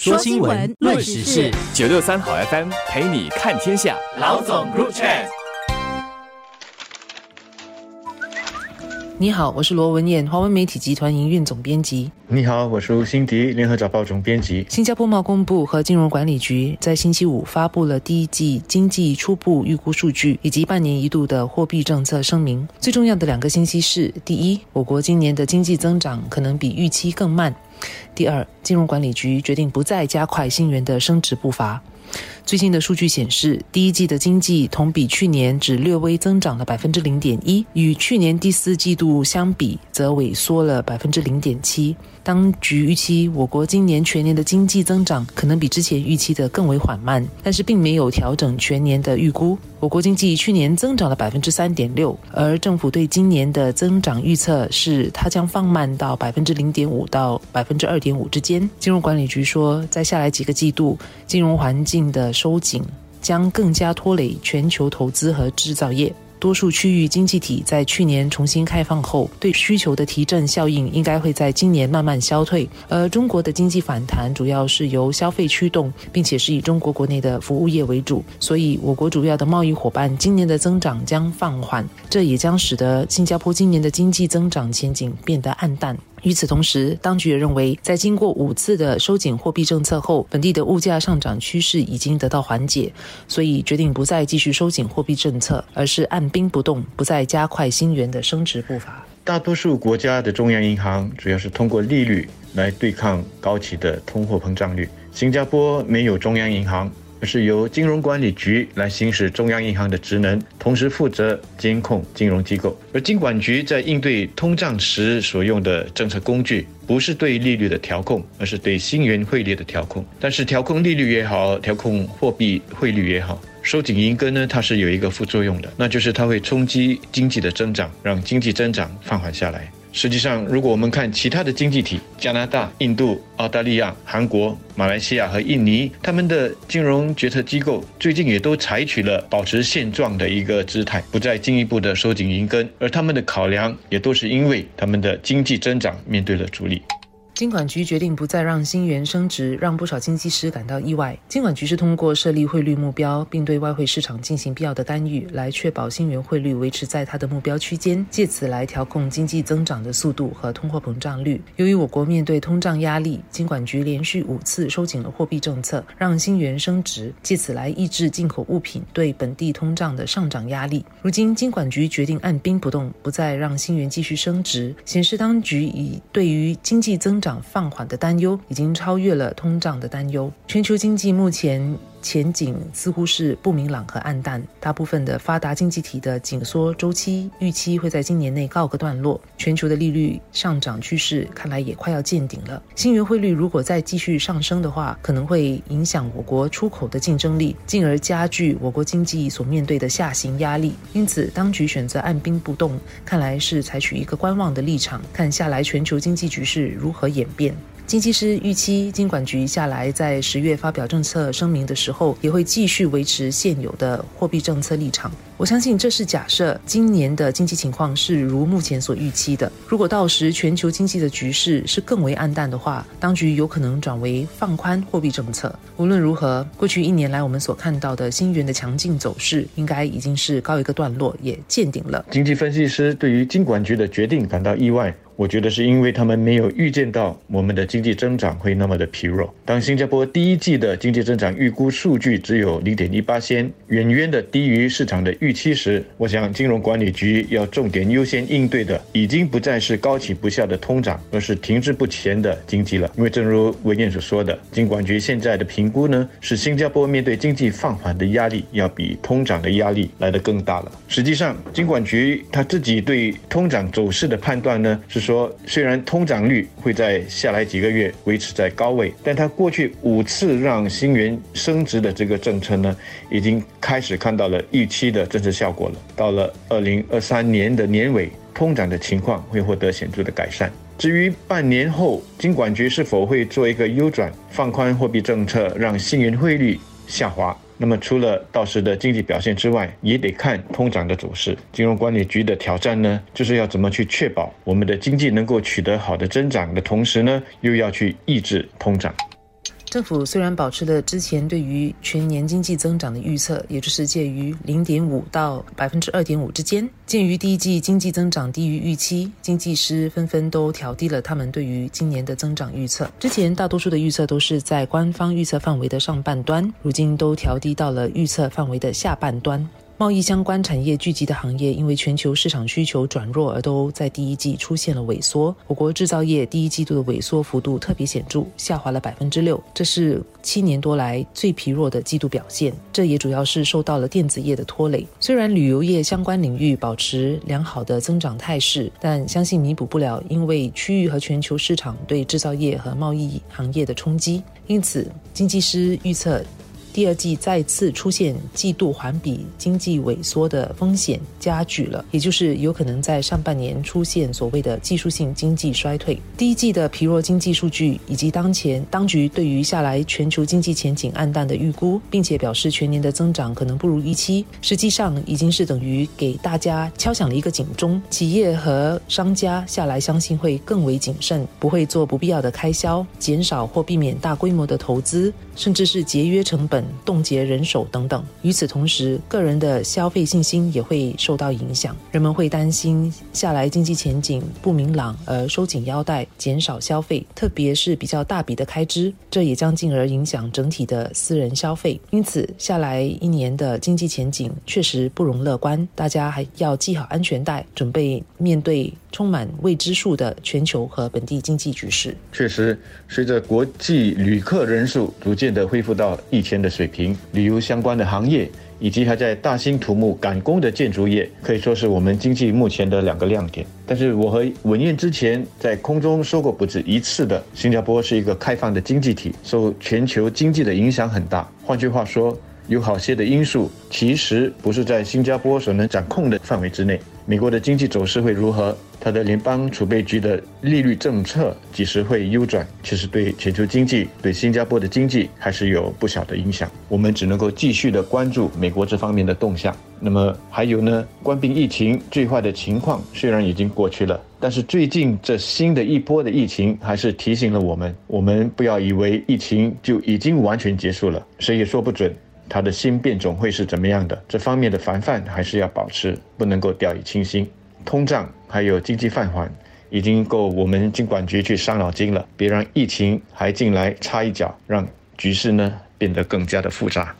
说新闻，论时事，九六三好 FM 陪你看天下。老总 Group Chat。你好，我是罗文燕，华文媒体集团营运总编辑。你好，我是吴欣迪，联合早报总编辑。新加坡贸工部和金融管理局在星期五发布了第一季经济初步预估数据以及半年一度的货币政策声明。最重要的两个信息是：第一，我国今年的经济增长可能比预期更慢。第二，金融管理局决定不再加快新元的升值步伐。最新的数据显示，第一季的经济同比去年只略微增长了百分之零点一，与去年第四季度相比，则萎缩了百分之零点七。当局预期我国今年全年的经济增长可能比之前预期的更为缓慢，但是并没有调整全年的预估。我国经济去年增长了百分之三点六，而政府对今年的增长预测是它将放慢到百分之零点五到百分之二点五之间。金融管理局说，在下来几个季度，金融环境的收紧将更加拖累全球投资和制造业。多数区域经济体在去年重新开放后，对需求的提振效应应该会在今年慢慢消退。而中国的经济反弹主要是由消费驱动，并且是以中国国内的服务业为主，所以我国主要的贸易伙伴今年的增长将放缓，这也将使得新加坡今年的经济增长前景变得暗淡。与此同时，当局也认为，在经过五次的收紧货币政策后，本地的物价上涨趋势已经得到缓解，所以决定不再继续收紧货币政策，而是按兵不动，不再加快新元的升值步伐。大多数国家的中央银行主要是通过利率来对抗高企的通货膨胀率。新加坡没有中央银行。而是由金融管理局来行使中央银行的职能，同时负责监控金融机构。而金管局在应对通胀时所用的政策工具，不是对利率的调控，而是对新元汇率的调控。但是调控利率也好，调控货币汇率也好，收紧银根呢，它是有一个副作用的，那就是它会冲击经济的增长，让经济增长放缓下来。实际上，如果我们看其他的经济体，加拿大、印度、澳大利亚、韩国、马来西亚和印尼，他们的金融决策机构最近也都采取了保持现状的一个姿态，不再进一步的收紧银根，而他们的考量也都是因为他们的经济增长面对了阻力。金管局决定不再让新元升值，让不少经济师感到意外。金管局是通过设立汇率目标，并对外汇市场进行必要的干预，来确保新元汇率维持在它的目标区间，借此来调控经济增长的速度和通货膨胀率。由于我国面对通胀压力，金管局连续五次收紧了货币政策，让新元升值，借此来抑制进口物品对本地通胀的上涨压力。如今，金管局决定按兵不动，不再让新元继续升值，显示当局已对于经济增长放缓的担忧已经超越了通胀的担忧。全球经济目前。前景似乎是不明朗和暗淡，大部分的发达经济体的紧缩周期预期会在今年内告个段落。全球的利率上涨趋势看来也快要见顶了。新元汇率如果再继续上升的话，可能会影响我国出口的竞争力，进而加剧我国经济所面对的下行压力。因此，当局选择按兵不动，看来是采取一个观望的立场，看下来全球经济局势如何演变。经济师预期，金管局下来在十月发表政策声明的时候，也会继续维持现有的货币政策立场。我相信这是假设今年的经济情况是如目前所预期的。如果到时全球经济的局势是更为暗淡的话，当局有可能转为放宽货币政策。无论如何，过去一年来我们所看到的新元的强劲走势，应该已经是告一个段落，也见顶了。经济分析师对于金管局的决定感到意外。我觉得是因为他们没有预见到我们的经济增长会那么的疲弱。当新加坡第一季的经济增长预估数据只有零点一八仙，远远的低于市场的预期时，我想金融管理局要重点优先应对的，已经不再是高企不下的通胀，而是停滞不前的经济了。因为正如文彦所说的，金管局现在的评估呢，是新加坡面对经济放缓的压力要比通胀的压力来得更大了。实际上，金管局他自己对通胀走势的判断呢，是。说，虽然通胀率会在下来几个月维持在高位，但他过去五次让新元升值的这个政策呢，已经开始看到了预期的政策效果了。到了二零二三年的年尾，通胀的情况会获得显著的改善。至于半年后金管局是否会做一个优转，放宽货币政策，让新元汇率下滑？那么，除了到时的经济表现之外，也得看通胀的走势。金融管理局的挑战呢，就是要怎么去确保我们的经济能够取得好的增长的同时呢，又要去抑制通胀。政府虽然保持了之前对于全年经济增长的预测，也就是介于零点五到百分之二点五之间。鉴于第一季经济增长低于预期，经济师纷纷都调低了他们对于今年的增长预测。之前大多数的预测都是在官方预测范围的上半端，如今都调低到了预测范围的下半端。贸易相关产业聚集的行业，因为全球市场需求转弱，而都在第一季出现了萎缩。我国制造业第一季度的萎缩幅度特别显著，下滑了百分之六，这是七年多来最疲弱的季度表现。这也主要是受到了电子业的拖累。虽然旅游业相关领域保持良好的增长态势，但相信弥补不了因为区域和全球市场对制造业和贸易行业的冲击。因此，经济师预测。第二季再次出现季度环比经济萎缩的风险加剧了，也就是有可能在上半年出现所谓的技术性经济衰退。第一季的疲弱经济数据以及当前当局对于下来全球经济前景暗淡的预估，并且表示全年的增长可能不如预期，实际上已经是等于给大家敲响了一个警钟。企业和商家下来相信会更为谨慎，不会做不必要的开销，减少或避免大规模的投资，甚至是节约成本。冻结人手等等。与此同时，个人的消费信心也会受到影响。人们会担心下来经济前景不明朗而收紧腰带，减少消费，特别是比较大笔的开支，这也将进而影响整体的私人消费。因此，下来一年的经济前景确实不容乐观。大家还要系好安全带，准备面对充满未知数的全球和本地经济局势。确实，随着国际旅客人数逐渐的恢复到疫前的。水平，旅游相关的行业以及还在大兴土木赶工的建筑业，可以说是我们经济目前的两个亮点。但是我和文燕之前在空中说过不止一次的，新加坡是一个开放的经济体，受全球经济的影响很大。换句话说，有好些的因素其实不是在新加坡所能掌控的范围之内。美国的经济走势会如何？它的联邦储备局的利率政策几时会优转？其实对全球经济、对新加坡的经济还是有不小的影响。我们只能够继续的关注美国这方面的动向。那么还有呢？关闭疫情最坏的情况虽然已经过去了，但是最近这新的一波的疫情还是提醒了我们：我们不要以为疫情就已经完全结束了，谁也说不准它的新变种会是怎么样的。这方面的防范还是要保持，不能够掉以轻心。通胀还有经济放缓，已经够我们经管局去伤脑筋了。别让疫情还进来插一脚，让局势呢变得更加的复杂。